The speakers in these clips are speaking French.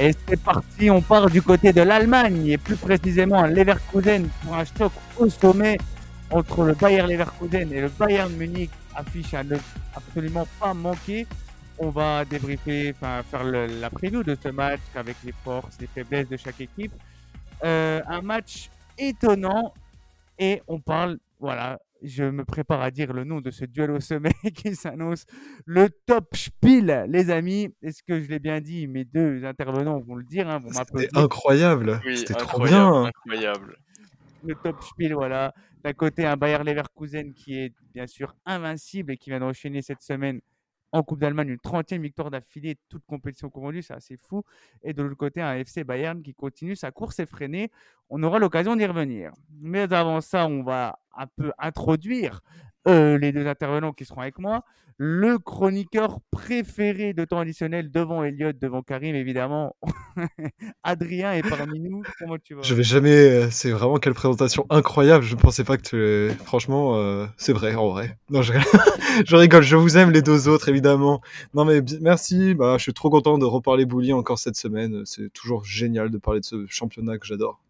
Et c'est parti, on part du côté de l'Allemagne et plus précisément Leverkusen pour un choc au sommet entre le Bayer Leverkusen et le Bayern Munich affiche à ne absolument pas manquer. On va débriefer, enfin faire la preview de ce match avec les forces, les faiblesses de chaque équipe. Euh, un match étonnant et on parle, voilà, je me prépare à dire le nom de ce duel au sommet qui s'annonce le top spiel, les amis. Est-ce que je l'ai bien dit? Mes deux intervenants vont le dire, hein, C'était incroyable, c'était trop bien. Incroyable. Le top spiel, voilà. D'un côté, un Bayer Leverkusen qui est bien sûr invincible et qui vient d'enchaîner cette semaine en Coupe d'Allemagne, une 30e victoire d'affilée, toute compétition confondue, c'est assez fou. Et de l'autre côté, un FC Bayern qui continue sa course effrénée. On aura l'occasion d'y revenir. Mais avant ça, on va un peu introduire euh, les deux intervenants qui seront avec moi. Le chroniqueur préféré de temps additionnel devant Elliot, devant Karim, évidemment. Adrien est parmi nous. Comment tu vas? Je vais jamais. Euh, c'est vraiment quelle présentation incroyable. Je ne pensais pas que tu. Franchement, euh, c'est vrai, en vrai. Non, je... je... rigole. Je vous aime les deux autres, évidemment. Non, mais merci. Bah, je suis trop content de reparler Bouli encore cette semaine. C'est toujours génial de parler de ce championnat que j'adore.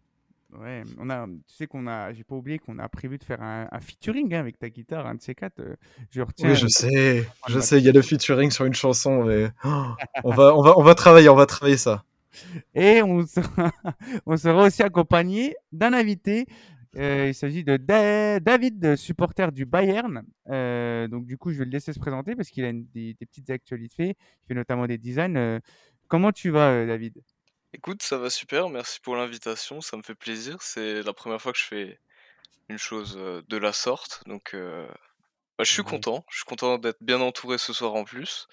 Ouais, on a, tu sais qu'on a, j'ai pas oublié qu'on a prévu de faire un, featuring hein, avec ta guitare, un de ces quatre. Euh, je retiens. Oui, je sais, je sais, il y a le featuring sur une chanson, mais oh, on va, on va, on va travailler, on va travailler ça. Et on sera, on sera aussi accompagné d'un invité. Euh, il s'agit de David, supporter du Bayern. Euh, donc du coup, je vais le laisser se présenter parce qu'il a des, des, petites actualités. Il fait notamment des designs. comment tu vas, David? Écoute, ça va super, merci pour l'invitation, ça me fait plaisir. C'est la première fois que je fais une chose de la sorte, donc bah, je suis content. Je suis content d'être bien entouré ce soir en plus.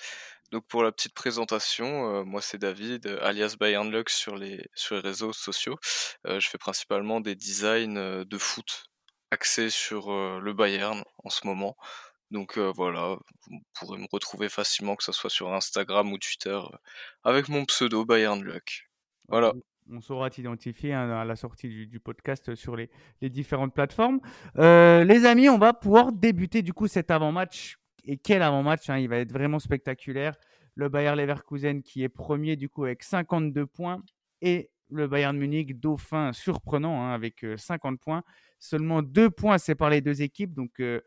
Donc pour la petite présentation, moi c'est David, alias Bayern Lux sur les, sur les réseaux sociaux. je fais principalement des designs de foot axés sur le Bayern en ce moment. Donc voilà, vous pourrez me retrouver facilement, que ce soit sur Instagram ou Twitter, avec mon pseudo Bayern Luck. Voilà. On saura t'identifier hein, à la sortie du, podcast sur les, différentes plateformes. Euh, les amis, on va pouvoir débuter du coup cet avant-match. Et quel avant-match hein, Il va être vraiment spectaculaire. Le Bayern Leverkusen qui est premier du coup avec 52 points et le Bayern Munich dauphin surprenant hein, avec 50 euh, points. Seulement deux points séparent les deux équipes. Donc euh,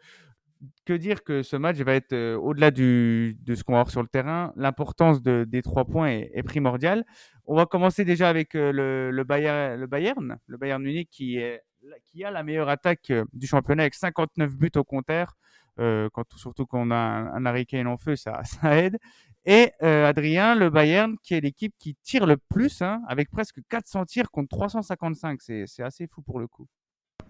que dire que ce match va être au-delà de ce qu'on va voir sur le terrain. L'importance des trois points est, primordiale. On va commencer déjà avec le, Bayern, le Bayern, le Bayern Munich qui, a la meilleure attaque du championnat avec 59 buts au compteur. surtout quand on a un, un en feu, ça, ça aide. Et Adrien, le Bayern, qui est l'équipe qui tire le plus, hein, avec presque 400 tirs contre 355. C'est assez fou pour le coup.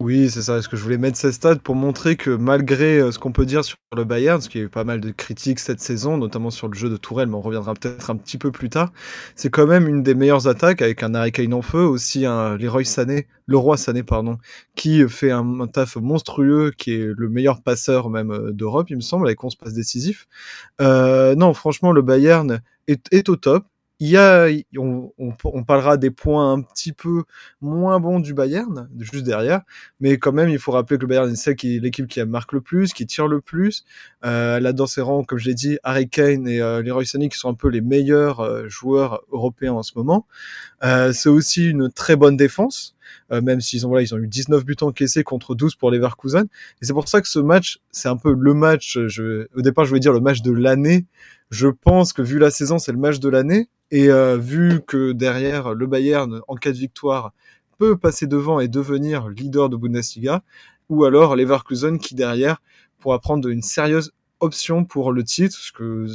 Oui, c'est ça. Est-ce que je voulais mettre ces stats pour montrer que malgré euh, ce qu'on peut dire sur le Bayern, parce qu'il y a eu pas mal de critiques cette saison, notamment sur le jeu de Tourelle, mais on reviendra peut-être un petit peu plus tard, c'est quand même une des meilleures attaques avec un Harry Kane en feu, aussi un Leroy Sané, Leroy Sané, pardon, qui fait un, taf monstrueux, qui est le meilleur passeur même euh, d'Europe, il me semble, avec 11 passes décisifs. Euh, non, franchement, le Bayern est au top. Il y a, on, on, parlera des points un petit peu moins bons du Bayern, juste derrière, mais quand même, il faut rappeler que le Bayern est l'équipe qui marque le plus, qui tire le plus. Euh, elle a dans ses rangs, comme je l'ai dit, Harry Kane et euh, Leroy Sané qui sont un peu les meilleurs euh, joueurs européens en ce moment. Euh, c'est aussi une très bonne défense. Euh, même s'ils ont voilà, ils ont eu 19 buts encaissés contre 12 pour Leverkusen. Et c'est pour ça que ce match, c'est un peu le match. Au départ, je voulais dire le match de l'année. Je pense que vu la saison, c'est le match de l'année. Et euh, vu que derrière, le Bayern, en cas de victoire, peut passer devant et devenir leader de Bundesliga, ou alors Leverkusen qui derrière pourra prendre une sérieuse option pour le titre, parce que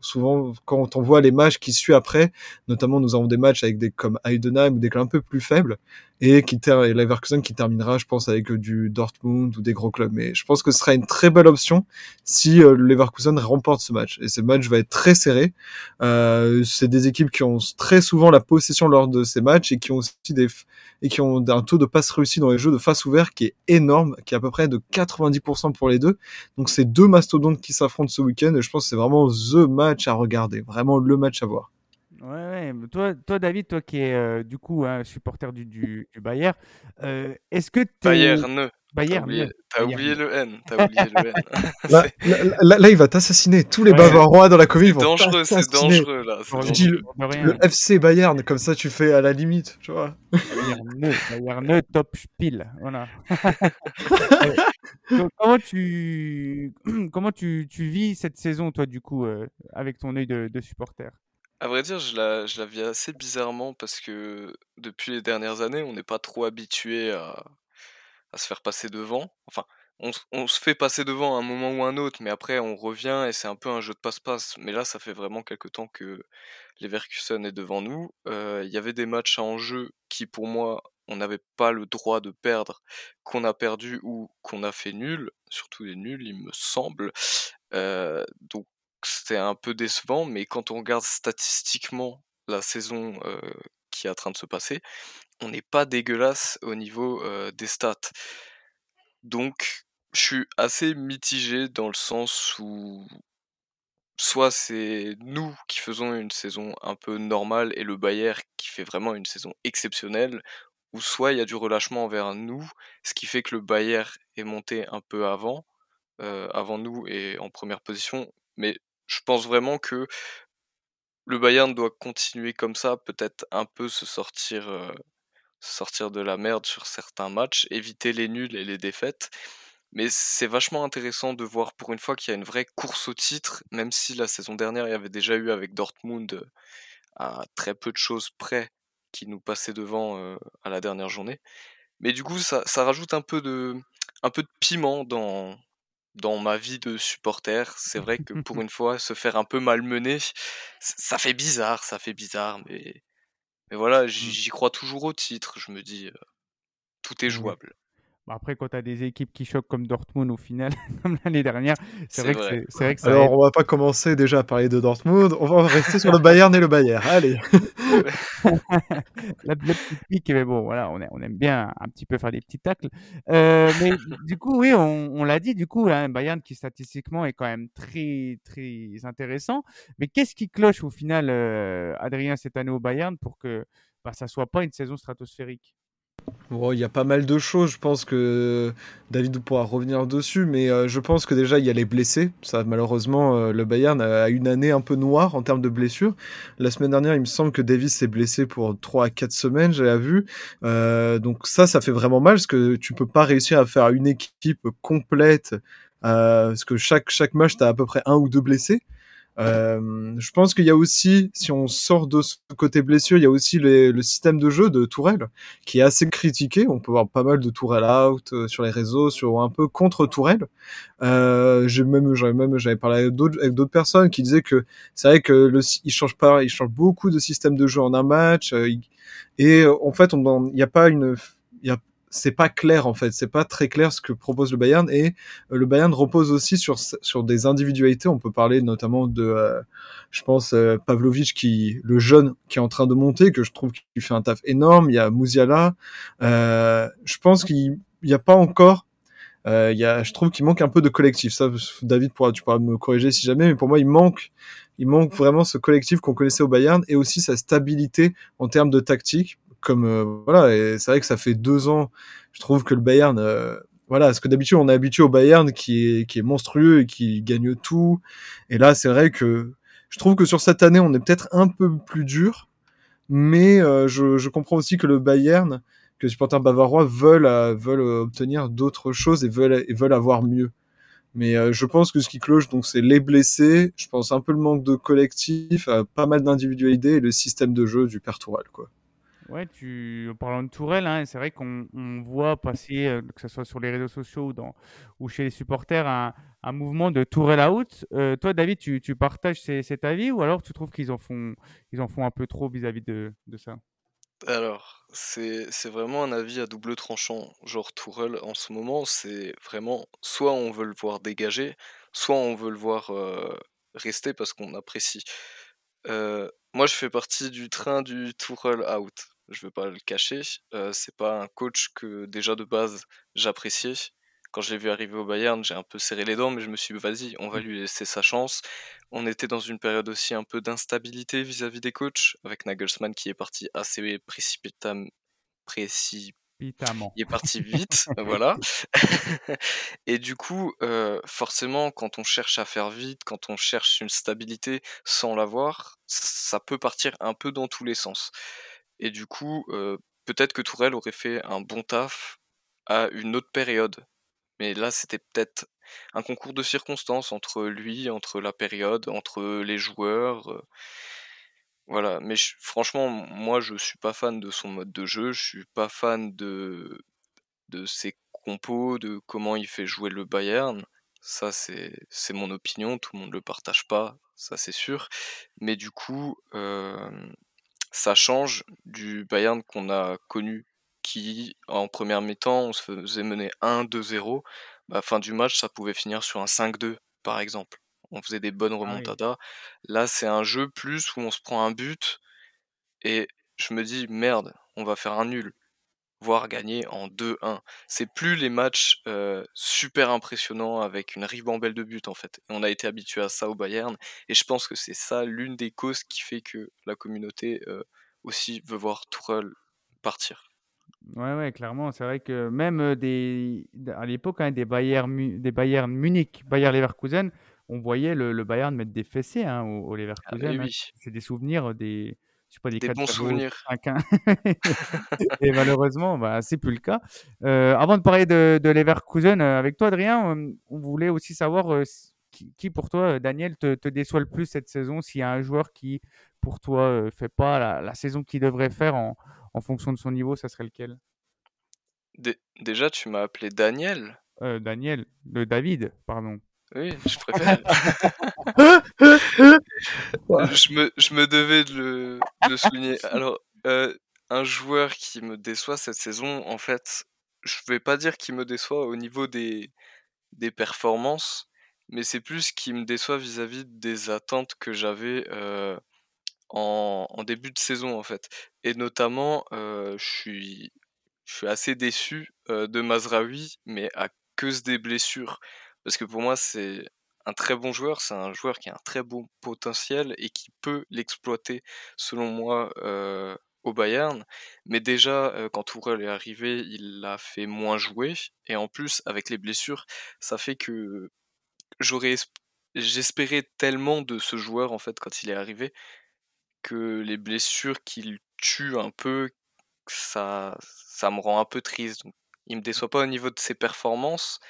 souvent quand on voit les matchs qui suivent après, notamment nous avons des matchs avec des comme Heidenheim ou des clubs un peu plus faibles, et qui et Leverkusen qui terminera, je pense, avec du Dortmund ou des gros clubs. Mais je pense que ce sera une très belle option si euh, Leverkusen remporte ce match. Et ce match va être très serré. Euh, c'est des équipes qui ont très souvent la possession lors de ces matchs et qui ont aussi des et qui ont un taux de passe réussi dans les jeux de face ouvert qui est énorme, qui est à peu près de 90% pour les deux. Donc c'est deux mastodontes qui s'affrontent ce week-end et je pense que c'est vraiment the match à regarder, vraiment le match à voir. Ouais, Toi, toi, David, toi qui es euh, du coup un supporter du, du, Bayern, euh, est-ce que Bayern Bayern. T'as oublié, le N. T'as oublié le N. là, là, il va t'assassiner. Tous les Bavarois dans la commune vont dangereux, C'est dangereux, là. Tu dis le, FC Bayern, comme ça tu fais à la limite, tu vois. Bayern, Bayern top spiel. Voilà. comment tu, comment tu, tu, vis cette saison, toi, du coup, euh, avec ton œil de, de supporter? À vrai dire, je la, vis assez bizarrement parce que depuis les dernières années, on n'est pas trop habitué à, se faire passer devant. Enfin, on, se fait passer devant à un moment ou un autre, mais après on revient et c'est un peu un jeu de passe-passe. Mais là, ça fait vraiment quelque temps que Leverkusen est devant nous. Euh, il y avait des matchs en jeu qui, pour moi, on n'avait pas le droit de perdre, qu'on a perdu ou qu'on a fait nul, surtout les nuls, il me semble. Euh, donc c'était un peu décevant, mais quand on regarde statistiquement la saison qui est en train de se passer, on n'est pas dégueulasse au niveau des stats. Donc, je suis assez mitigé dans le sens où soit c'est nous qui faisons une saison un peu normale et le Bayern qui fait vraiment une saison exceptionnelle, ou soit il y a du relâchement envers nous, ce qui fait que le Bayern est monté un peu avant, avant nous et en première position. Mais je pense vraiment que le Bayern doit continuer comme ça, peut-être un peu se sortir sortir de la merde sur certains matchs, éviter les nuls et les défaites. Mais c'est vachement intéressant de voir pour une fois qu'il y a une vraie course au titre, même si la saison dernière il y avait déjà eu avec Dortmund euh, à très peu de choses près qui nous passaient devant euh, à la dernière journée. Mais du coup, ça, ça, rajoute un peu de, un peu de piment dans, dans ma vie de supporter. C'est vrai que pour une fois, se faire un peu malmener, ça fait bizarre, ça fait bizarre, mais mais voilà, mmh. j'y crois toujours au titre. Je me dis, tout est jouable. Bah, après, quand tu as des équipes qui choquent comme Dortmund au final, comme l'année dernière, c'est vrai, Que c'est vrai que ça Alors, on va pas commencer déjà à parler de Dortmund, on va rester sur le Bayern et le Bayern. Allez la, petite pique, mais bon, voilà, on, on, aime bien un petit peu faire des petits tacles. Euh, mais du coup, oui, on, l'a dit, du coup, un Bayern qui statistiquement est quand même très, très intéressant. Mais qu'est-ce qui cloche au final, euh, Adrien, cette année au Bayern pour que bah, ça soit pas une saison stratosphérique? Il y a pas mal de choses, je pense que David pourra revenir dessus, mais euh, je pense que déjà il y a les blessés. Ça, malheureusement, euh, le Bayern a une année un peu noire en termes de blessures. La semaine dernière, il me semble que Davis s'est blessé pour 3 à 4 semaines, j'avais vu. Euh, donc ça, ça fait vraiment mal parce que tu peux pas réussir à faire une équipe complète. parce que chaque, chaque match, tu as à peu près un ou deux blessés. Euh, je pense qu'il y a aussi, si on sort de ce côté blessure, il y a aussi le système de jeu de Tourelle qui est assez critiqué. On peut voir pas mal de Tourelle out euh, sur les réseaux, sur un peu contre Tourelle. Euh, j'ai même, j'avais même, j'avais parlé avec d'autres, avec d'autres personnes qui disaient que c'est vrai que le, il change pas, il change beaucoup de système de jeu en un match. Euh, et en fait, on, il n'y a pas une, il y a c'est pas clair en fait, c'est pas très clair ce que propose le Bayern et euh, le Bayern repose aussi sur sur des individualités. On peut parler notamment de, euh, je pense euh, qui le jeune qui est en train de monter que je trouve qu'il fait un taf énorme. Il y a Musiala. je pense qu'il n'y a pas encore. il y a, je trouve qu'il manque un peu de collectif. Ça, David, tu pourras me corriger si jamais, mais pour moi, il manque, il manque vraiment ce collectif qu'on connaissait au Bayern et aussi sa stabilité en termes de tactique comme euh, voilà, et c'est vrai que ça fait deux ans, je trouve que le Bayern, euh, voilà, parce que d'habitude on est habitué au Bayern qui est monstrueux et qui gagne tout, et là c'est vrai que je trouve que sur cette année on est peut-être un peu plus dur, mais euh, je, comprends aussi que le Bayern, que les supporters bavarois veulent veulent obtenir d'autres choses et veulent veulent avoir mieux. Mais je pense que ce qui cloche, donc, c'est les blessés. Je pense un peu le manque de collectif, pas mal d'individualité et le système de jeu du père Toural, quoi. Ouais, tu, en parlant de Tourelle, hein, c'est vrai qu'on voit passer, euh, que ce soit sur les réseaux sociaux ou, chez les supporters, un, mouvement de Tourelle out. Euh, toi, David, tu, partages cet avis ou alors tu trouves qu'ils en font, un peu trop vis-à-vis de, de, ça? Alors, c'est vraiment un avis à double tranchant. Genre, Tourelle, en ce moment, c'est vraiment soit on veut le voir dégager, soit on veut le voir euh, rester parce qu'on apprécie. moi, je fais partie du train du Tourelle out je veux pas le cacher. c'est pas un coach que déjà de base j'appréciais. Quand je l'ai vu arriver au Bayern, j'ai un peu serré les dents, mais je me suis dit, vas-y, on va mmh. lui laisser sa chance. On était dans une période aussi un peu d'instabilité vis-à-vis des coachs, avec Nagelsmann qui est parti assez précipitamment Précipitamment. Il est parti vite, voilà. Et du coup, forcément, quand on cherche à faire vite, quand on cherche une stabilité sans l'avoir, ça peut partir un peu dans tous les sens. Et du coup, heu, peut-être que Tourelle aurait fait un bon taf à une autre période. Mais là, c'était peut-être un concours de circonstances entre lui, entre la période, entre les joueurs. euh, voilà. Mais franchement, moi, je suis pas fan de son mode de jeu. Je suis pas fan de de ses compos, de comment il fait jouer le Bayern. Ça, c'est mon opinion. Tout le monde le partage pas, ça c'est sûr. Mais du coup, euh, ça change du Bayern qu'on a connu, qui en première mi-temps, on se faisait mener 1-2-0. Bah, fin du match, ça pouvait finir sur un 5-2, par exemple. On faisait des bonnes Ah oui. remontadas. Là, c'est un jeu plus où on se prend un but et je me dis merde, on va faire un nul, voire gagner en 2-1. C'est plus les matchs euh, super impressionnants avec une ribambelle de buts en fait. Et on a été habitué à ça au Bayern et je pense que c'est ça l'une des causes qui fait que la communauté euh, aussi veut voir Tourelle partir. Ouais, ouais, clairement. C'est vrai que même des, à l'époque, hein, des Bayern, des Bayern Munich, Bayern Leverkusen, on voyait le, le Bayern mettre des fessées hein, au, au Ah, Leverkusen. hein. C'est des souvenirs, des, je sais pas, des des bons 4-0, souvenirs. 5-1. Et malheureusement, bah, c'est plus le cas. Euh, avant de parler de, de Leverkusen, euh, avec toi, Adrien, euh, on voulait aussi savoir euh, qui, qui, pour toi, Daniel, te, te déçoit le plus cette saison, s'il y a un joueur qui, pour toi, euh, fait pas la, la saison qu'il devrait faire en, en fonction de son niveau, ça serait lequel? Dé- déjà, tu m'as appelé Daniel. Daniel, de David, pardon. Oui, je préfère. je, me, je me devais de le, de souligner. Alors, euh, un joueur qui me déçoit cette saison, en fait, je vais pas dire qu'il me déçoit au niveau des, des performances, mais c'est plus qu'il me déçoit vis-à-vis des attentes que j'avais euh, en, en début de saison, en fait. Et notamment, euh, je suis, je suis assez déçu de Mazraoui, mais à cause des blessures. Parce que pour moi, c'est un très bon joueur, c'est un joueur qui a un très bon potentiel et qui peut l'exploiter, selon moi, au Bayern. Mais déjà, quand Tourelle est arrivé, il l'a fait moins jouer. Et en plus, avec les blessures, ça fait que j'aurais esp- j'espérais tellement de ce joueur, en fait, quand il est arrivé, que les blessures qu'il tue un peu, ça, ça me rend un peu triste. Donc, il me déçoit pas au niveau de ses performances,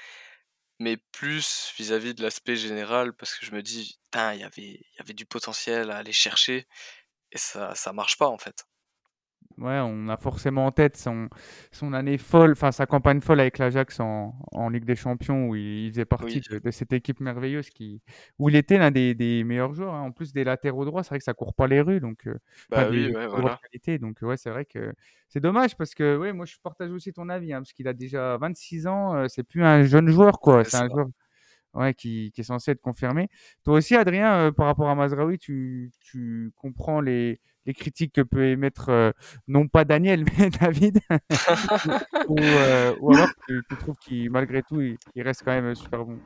mais plus vis-à-vis de l'aspect général, parce que je me dis, putain, il y avait, il y avait du potentiel à aller chercher, et ça, ça marche pas en fait. Ouais, on a forcément en tête son, son année folle, enfin sa campagne folle avec l'Ajax en, en Ligue des Champions, où il, il faisait partie Oui, de, de cette équipe merveilleuse qui, où il était l'un des, des meilleurs joueurs. hein. En plus des latéraux droits, c'est vrai que ça court pas les rues, donc euh, bah oui, des ouais, voilà. qualité. Donc ouais, c'est vrai que c'est dommage parce que ouais, moi je partage aussi ton avis, hein, parce qu'il a déjà 26 ans, euh, c'est plus un jeune joueur quoi, C'est ça. joueur ouais, qui, qui est censé être confirmé. Toi aussi, Adrien, euh, par rapport à Mazraoui, tu, tu comprends les, les critiques que peut émettre, euh, non pas Daniel, mais David, ou, euh, ou alors tu, tu trouves qu'il, malgré tout, il, il reste quand même super bon.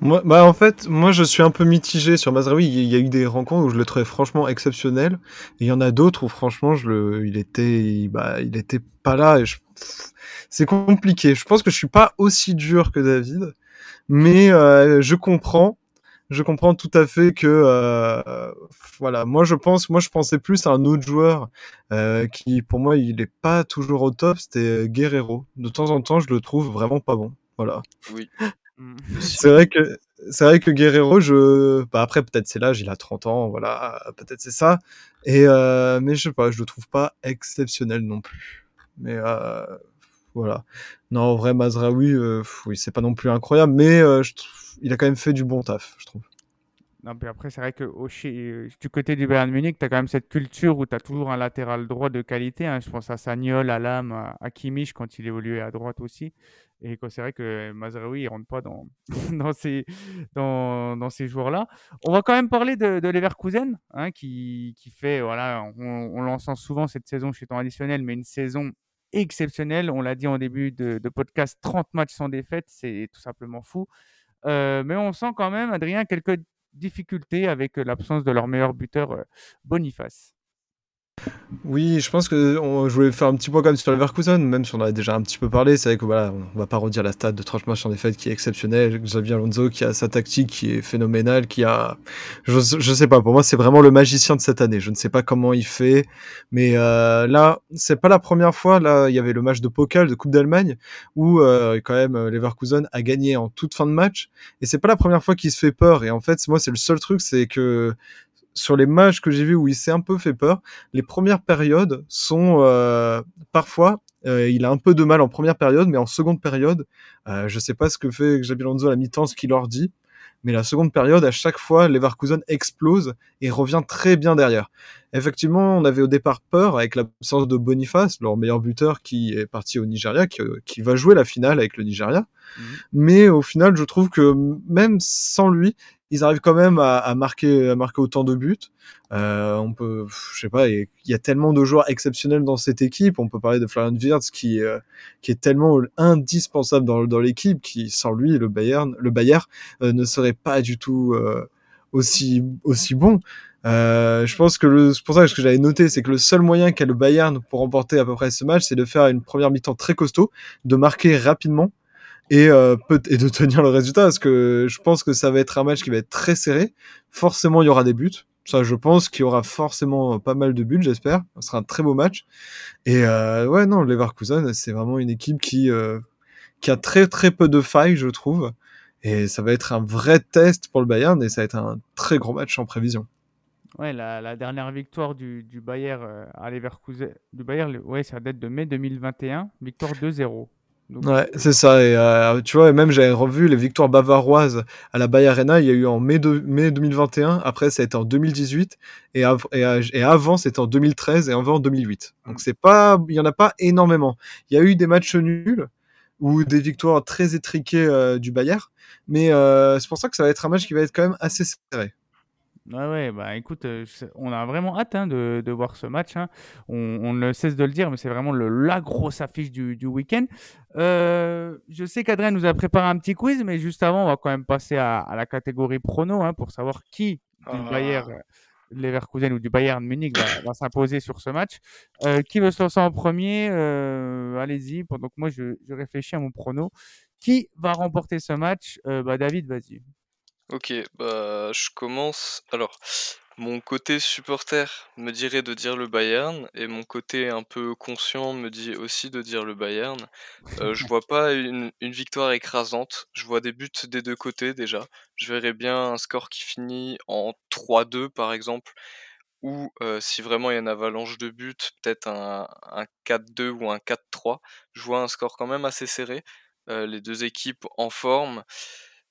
Moi, bah en fait, moi je suis un peu mitigé sur Mazraoui. Il y a eu des rencontres où je le trouvais franchement exceptionnel, et il y en a d'autres où franchement je le, il était, il- bah, il était pas là. Et je... C'est compliqué. Je pense que je suis pas aussi dur que David, mais euh, je comprends, je comprends tout à fait que, euh, voilà, moi je pense, moi je pensais plus à un autre joueur euh, qui, pour moi, il est pas toujours au top. C'était Guerrero. De temps en temps, je le trouve vraiment pas bon. Voilà. Oui, Mm. C'est vrai que c'est vrai que Guerrero, je bah après peut-être c'est l'âge, il a 30 ans, voilà, peut-être c'est ça. Et euh, mais je sais pas, je le trouve pas exceptionnel non plus. Mais euh, voilà. Non, en vrai Mazraoui, euh, c'est pas non plus incroyable, mais euh, il a quand même fait du bon taf, je trouve. Non, puis après, c'est vrai que chez- du côté du Bayern Munich, tu as quand même cette culture où tu as toujours un latéral droit de qualité. hein. Je pense à Sagnol, à Lam, à, Kimmich quand il évoluait à droite aussi. Et c'est vrai que Mazraoui, il rentre pas dans, dans ces, dans, dans ces joueurs-là. On va quand même parler de, de Leverkusen, hein, qui, qui fait, voilà, on, on l'entend souvent cette saison chez temps additionnel, mais une saison exceptionnelle. On l'a dit en début de, de podcast, 30 matchs sans défaite, c'est tout simplement fou. Euh, mais on sent quand même, Adrien, quelques difficultés avec euh, l'absence de leur meilleur buteur, euh, Boniface. Oui, je pense que je voulais faire un petit point comme sur Leverkusen, même si on en a déjà un petit peu parlé. C'est vrai que voilà, on va pas redire la stat de 30 matchs en défaite qui est exceptionnelle. Xavier Alonso qui a sa tactique qui est phénoménale, qui a, je, je sais pas, pour moi c'est vraiment le magicien de cette année. Je ne sais pas comment il fait, mais euh, là c'est pas la première fois. Là il y avait le match de Pokal de Coupe d'Allemagne où euh, quand même Leverkusen a gagné en toute fin de match et c'est pas la première fois qu'il se fait peur. Et en fait moi c'est le seul truc, c'est que sur les matchs que j'ai vus où il s'est un peu fait peur, les premières périodes sont euh, parfois euh, il a un peu de mal en première période, mais en seconde période, euh, je sais pas ce que fait Xabi Alonso à la mi-temps, ce qu'il leur dit, mais la seconde période, à chaque fois, Leverkusen explose et revient très bien derrière. Effectivement, on avait au départ peur avec l'absence de Boniface, leur meilleur buteur qui est parti au Nigeria, qui, qui va jouer la finale avec le Nigeria. Mmh. Mais au final, je trouve que même sans lui, ils arrivent quand même à, à, marquer, à marquer autant de buts. Euh, on peut, je sais pas, il y a tellement de joueurs exceptionnels dans cette équipe. On peut parler de Florian Wirtz qui, euh, qui est tellement indispensable dans, dans l'équipe, qui sans lui, le Bayern, le Bayern euh, ne serait pas du tout euh, aussi aussi bon. Euh, je pense que c'est pour ça que ce que j'avais noté, c'est que le seul moyen qu'a le Bayern pour remporter à peu près ce match, c'est de faire une première mi-temps très costaud, de marquer rapidement et, euh, et de tenir le résultat parce que je pense que ça va être un match qui va être très serré. Forcément, il y aura des buts. Ça, je pense qu'il y aura forcément pas mal de buts, j'espère. Ce sera un très beau match. Et euh, ouais, non, Leverkusen, c'est vraiment une équipe qui euh, qui a très très peu de failles, je trouve. Et ça va être un vrai test pour le Bayern et ça va être un très gros match en prévision. Ouais, la, la dernière victoire du, du Bayern euh, à Leverkusen, du Bayern, ouais, ça date de mai 2021, victoire 2-0. Donc... Ouais, c'est ça. Et euh, tu vois, même j'avais revu les victoires bavaroises à la Bay Arena. Il y a eu en mai, de, mai 2021. Après, ça a été en 2018. Et, av et, et avant, c'était en 2013 et avant en 2008. Donc c'est pas, il y en a pas énormément. Il y a eu des matchs nuls ou des victoires très étriquées euh, du Bayern. Mais euh, c'est pour ça que ça va être un match qui va être quand même assez serré. Ouais, ouais, bah écoute, euh, on a vraiment hâte hein, de, de, voir ce match. Hein. On, on, ne cesse de le dire, mais c'est vraiment le, la grosse affiche du, du week-end. Euh, je sais qu'Adrien nous a préparé un petit quiz, mais juste avant, on va quand même passer à, à la catégorie prono hein, pour savoir qui du ah. Bayern Leverkusen ou du Bayern Munich va, va s'imposer sur ce match. Euh, qui veut se lancer en premier? Euh, Allez-y. Donc moi, je, je, réfléchis à mon prono. Qui va remporter ce match? Euh, bah, David, vas-y. Ok, bah je commence. Alors, mon côté supporter me dirait de dire le Bayern et mon côté un peu conscient me dit aussi de dire le Bayern. Euh, je vois pas une, victoire écrasante. Je vois des buts des deux côtés déjà. Je verrais bien un score qui finit en 3-2 par exemple. Ou euh, si vraiment il y a une avalanche de buts, peut-être un, un 4-2 ou un 4-3. Je vois un score quand même assez serré. Euh, les deux équipes en forme.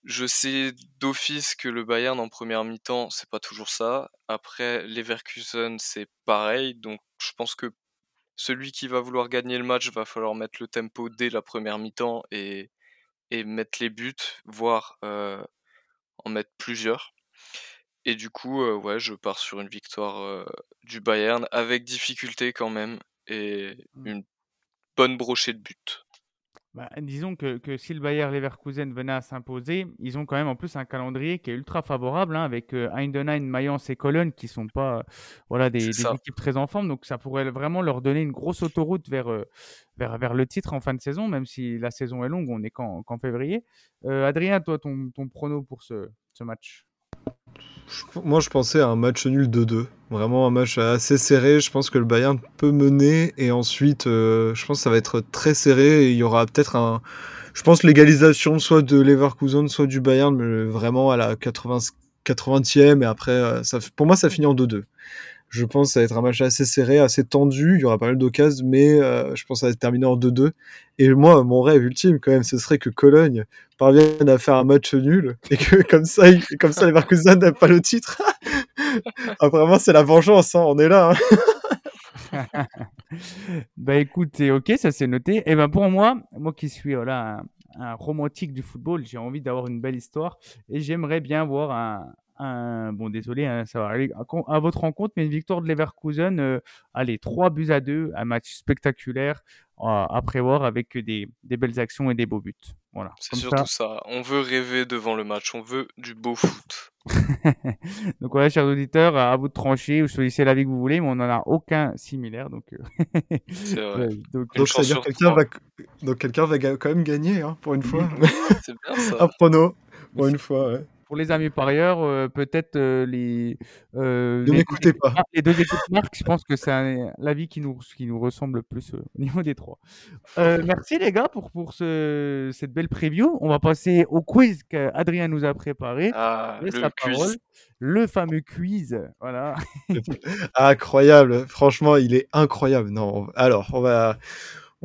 Je sais d'office que le Bayern en première mi-temps, c'est pas toujours ça. Après, Leverkusen, c'est pareil. Donc, je pense que celui qui va vouloir gagner le match va falloir mettre le tempo dès la première mi-temps et, et mettre les buts, voire euh, en mettre plusieurs. Et du coup, euh, ouais, je pars sur une victoire euh, du Bayern avec difficulté quand même et Mmh. une bonne brochée de buts. Bah, disons que, que, si le Bayer Leverkusen venait à s'imposer, ils ont quand même en plus un calendrier qui est ultra favorable, hein, avec euh, Heidenheim, Mayence et Cologne qui sont pas euh, voilà, des, des équipes très en forme. Donc ça pourrait vraiment leur donner une grosse autoroute vers, euh, vers, vers le titre en fin de saison, même si la saison est longue, on est qu'en qu février. Euh, Adrien, toi, ton, ton prono pour ce, ce match? Moi, je pensais à un match nul 2-2. Vraiment un match assez serré. Je pense que le Bayern peut mener et ensuite, euh, je pense que ça va être très serré. Et il y aura peut-être un, je pense l'égalisation soit de Leverkusen, soit du Bayern, mais vraiment à la 80, 80e. Et après, euh, ça, pour moi, ça finit en 2-2. Je pense que ça va être un match assez serré, assez tendu. Il y aura pas mal d'occasions, mais euh, je pense que ça va se terminer en 2-2. Et moi, mon rêve ultime, quand même, ce serait que Cologne parvienne à faire un match nul et que comme ça, il, comme ça, les Leverkusen n'aiment pas le titre. Apparemment, c'est la vengeance. Hein, on est là. Hein. bah écoute, ok, ça c'est noté. Et ben pour moi, moi qui suis voilà un romantique du football, j'ai envie d'avoir une belle histoire et j'aimerais bien voir un, un, bon, désolé, hein, ça va aller à, à, votre rencontre, mais une victoire de Leverkusen, euh, allez, 3 buts à 2, un match spectaculaire euh, à prévoir avec des, des, belles actions et des beaux buts. Voilà. C'est surtout ça. ça. On veut rêver devant le match, on veut du beau foot. donc voilà, chers auditeurs, à vous de trancher ou choisissez l'avis que vous voulez, mais on n'en a aucun similaire. Donc, euh, C'est vrai. ouais, donc, c'est-à-dire quelqu'un va... Donc quelqu'un va quand même gagner, hein, pour une fois. C'est bien ça. Un prono, pour une fois. ouais. Pour les amis parieurs, euh, peut-être euh, les, euh, Ne les, deux m'écoutez équipes pas. mar- les deux équipes marques, je pense que c'est l'avis qui nous, qui nous ressemble le plus euh, au niveau des trois. Euh, merci les gars pour, pour ce, cette belle preview. On va passer au quiz qu'Adrien nous a préparé. Ah, Laisse le la parole. quiz. Le fameux quiz. Voilà. Incroyable, franchement, il est incroyable. Non, alors, on va,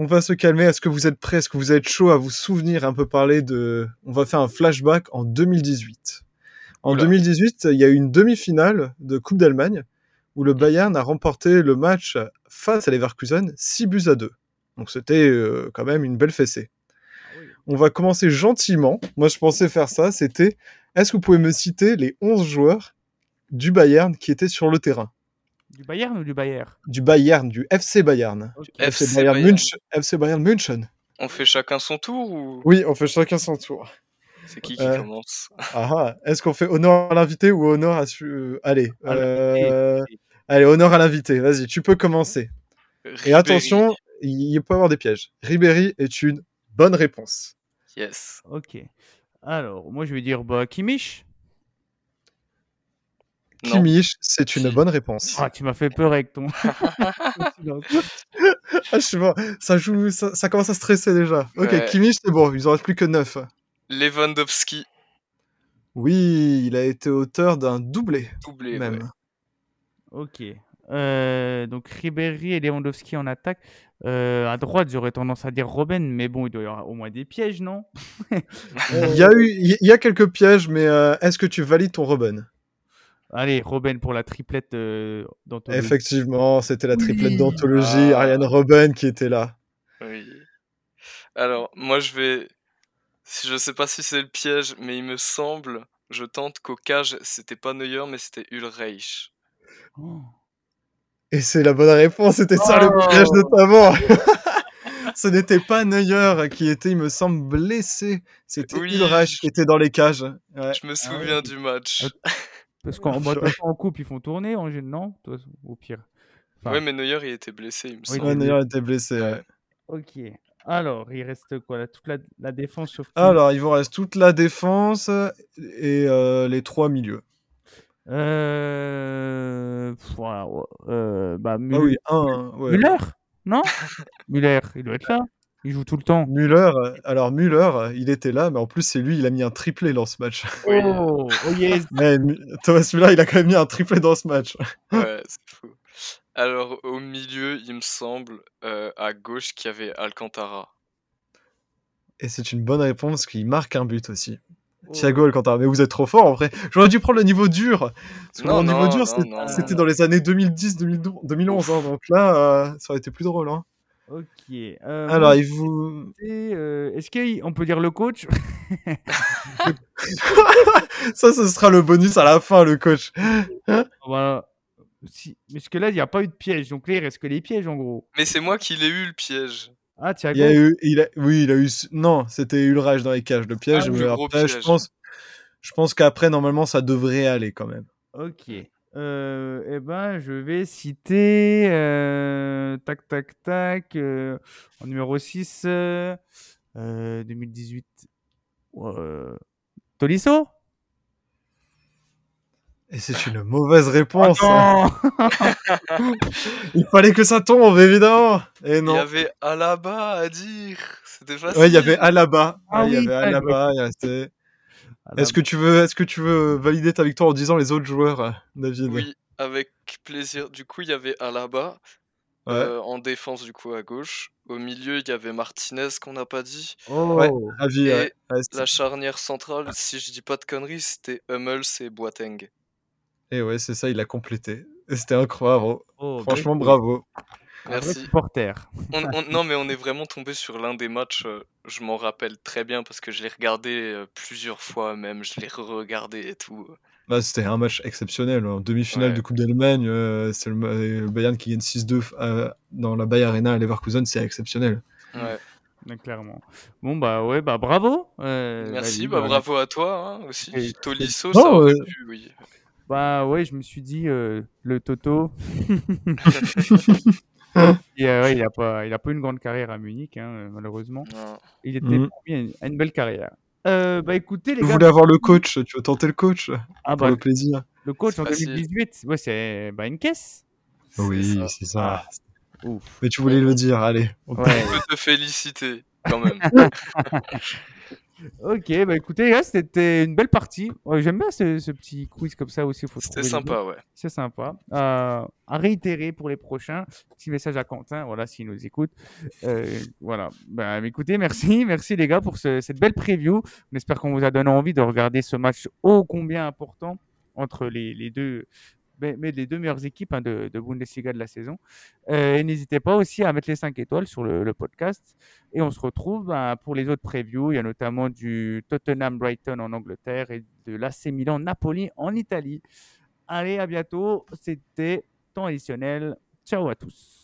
on va se calmer. Est-ce que vous êtes prêts? Est-ce que vous êtes chaud à vous souvenir un peu parler de. On va faire un flashback en 2018. En Oula. 2018, il y a eu une demi-finale de Coupe d'Allemagne où le Bayern a remporté le match face à Leverkusen 6 buts à 2. Donc c'était euh, quand même une belle fessée. On va commencer gentiment. Moi, je pensais faire ça. C'était est-ce que vous pouvez me citer les 11 joueurs du Bayern qui étaient sur le terrain? Du Bayern ou du Bayer du Bayern, du FC Bayern. FC FC Bayern, Bayern. München. FC Bayern München. On fait chacun son tour ou? Oui, on fait chacun son tour. c'est qui qui Euh, commence? Ah, ah. Est-ce qu'on fait honneur à l'invité ou honneur à... su- euh, Allez, euh, allez, honneur à l'invité. Vas-y, tu peux commencer. Et Ribéry. attention, il il peut y avoir des pièges. Ribéry est une bonne réponse. Yes. Ok. Alors, moi je vais dire bah, Kimmich. Non. Kimmich, c'est une bonne réponse. Ah, tu m'as fait peur avec ton. Ah, je sais pas, ça joue, ça, ça commence à stresser déjà. Ok, Ouais. Kimmich, c'est bon, il en reste plus que 9. Lewandowski, Oui, il a été auteur d'un doublé, doublé. même. ouais. Ok. Euh, donc Ribéry et Lewandowski en attaque. Euh, à droite, j'aurais tendance à dire Robben, mais bon, il doit y avoir au moins des pièges, non? Il y a eu, il y a quelques pièges, mais euh, est-ce que tu valides ton Robben? Allez, Robben pour la triplette euh, d'anthologie. Effectivement, c'était la triplette Oui. d'anthologie, Ah. Ariane Robben qui était là. Oui. Alors, moi, je vais. si- Je sais pas si c'est le piège, mais il me semble, je tente qu'au cage, c'était pas Neuer, mais c'était Ulreich. Oh. Et c'est la bonne réponse, c'était ça le Oh. piège notamment. Ce n'était pas Neuer qui était, il me semble, blessé. C'était Oui. Ulreich qui était dans les cages. Ouais. Je me Ah souviens oui. du match. Ah, Parce qu'en bah, en coupe, ils font tourner en jeu, non? Toi, Au pire. Enfin, Ouais, mais Neuer, il était blessé, il me Oui, semble. Ouais, Neuer était blessé. ouais. Ok. Alors, il reste quoi? Là Toute la, la défense sauf Alors, il vous reste toute la défense et euh, les trois milieux. Euh... voilà, ouais, euh, bah, Ah Müller. oui, un. ouais. Müller? Non? Müller, il doit être là. Il joue tout le temps. Müller, alors Müller, il était là, mais en plus, c'est lui, il a mis un triplé dans ce match. Oui. Oh, oh yes. Mais Thomas Müller, il a quand même mis un triplé dans ce match. Ouais, c'est fou. Alors, au milieu, il me semble, euh, à gauche, qu'il y avait Alcantara. Et c'est une bonne réponse, qu'il marque un but aussi. Oh. Thiago Alcantara, mais vous êtes trop fort en vrai. J'aurais dû prendre le niveau dur. Parce que Non, niveau non, dur, c'était dans les années 2010, 2012, 2011. hein, donc là, euh, ça aurait été plus drôle. hein. Ok. euh, Alors, moi, il vous. euh, Est-ce qu'on peut dire le coach? Ça, ce sera le bonus à la fin, le coach. Voilà. Si... Parce que là, il n'y a pas eu de piège. Donc là, il reste que les pièges en gros. Mais c'est moi qui l'ai eu, le piège. Ah, Thiago? Il a eu, il a, oui, il a eu, non, c'était Ulrage dans les cages, le piège. Ah, mais le gros après, je pense, je pense qu'après, normalement, ça devrait aller quand même. Ok. Euh, eh ben, je vais citer. euh, tac, tac, tac. euh, en numéro 6, euh, euh, 2018. euh, Tolisso? Et c'est une mauvaise réponse. Non Il fallait que ça tombe, évidemment. Et Il y non. avait Alaba à dire. C'était facile. Ouais, il y avait Alaba. Ah Ouais, il y oui, avait ouais, Alaba. il restait- Ah, Est-ce que tu veux, est-ce que tu veux valider ta victoire en disant les autres joueurs, euh, David? Oui, avec plaisir. Du coup, il y avait Alaba Ouais. euh, en défense, du coup, à gauche. Au milieu, il y avait Martinez, qu'on n'a pas dit. Oh Ouais. Avis, Et ouais. Ouais, c'était- La charnière centrale, si je dis pas de conneries, c'était Hummels et Boateng. Et ouais, c'est ça, il a complété. Et C'était incroyable. Oh, Franchement, bravo. Merci. supporter. On- on- non, mais on est vraiment tombé sur l'un des matchs. euh, je m'en rappelle très bien parce que je l'ai regardé euh, plusieurs fois même. Je l'ai re-regardé et tout. Bah, c'était un match exceptionnel. En demi-finale Ouais. de Coupe d'Allemagne, euh, c'est le, le Bayern qui gagne 6-2 euh, dans la Bayer Arena à Leverkusen, c'est exceptionnel. Ouais. clairement. Bon, bah ouais, bah bravo. euh, Merci, bah bravo à toi hein, aussi. Et- Tolisso, Oh, ça aurait euh, pu, oui. Bah ouais, je me suis dit, euh, le Toto. Et, euh, ouais, il a pas, il a pas une grande carrière à Munich, hein, euh, malheureusement. Non. Il était Mhm. promis à une, à une belle carrière. Euh, bah écoutez les gars, voulais avoir le coach. Tu veux tenter le coach? Ah, pour bah, le plaisir le coach en facile. 2018, ouais, c'est bah, une caisse. Oui, c'est ça. Ouf. Mais tu voulais le dire, allez. on Ouais. Peux te féliciter quand même. ok, bah écoutez gars, c'était une belle partie. Ouais, J'aime bien ce, ce petit quiz comme ça aussi. C'était sympa, ouais. C'est sympa. Euh, à réitérer pour les prochains. Petit message à Quentin, voilà, s'il nous écoute. Euh, voilà. Ben, écoutez, merci. Merci les gars pour ce- cette belle preview. On espère qu'on vous a donné envie de regarder ce match ô combien important entre les, les deux. Mais, mais les deux meilleures équipes hein, de, de Bundesliga de la saison. Euh, et n'hésitez pas aussi à mettre les 5 étoiles sur le, le podcast. Et on se retrouve ben, pour les autres previews. Il y a notamment du Tottenham Brighton en Angleterre et de l'AC Milan Napoli en Italie. Allez, à bientôt. C'était temps additionnel. Ciao à tous.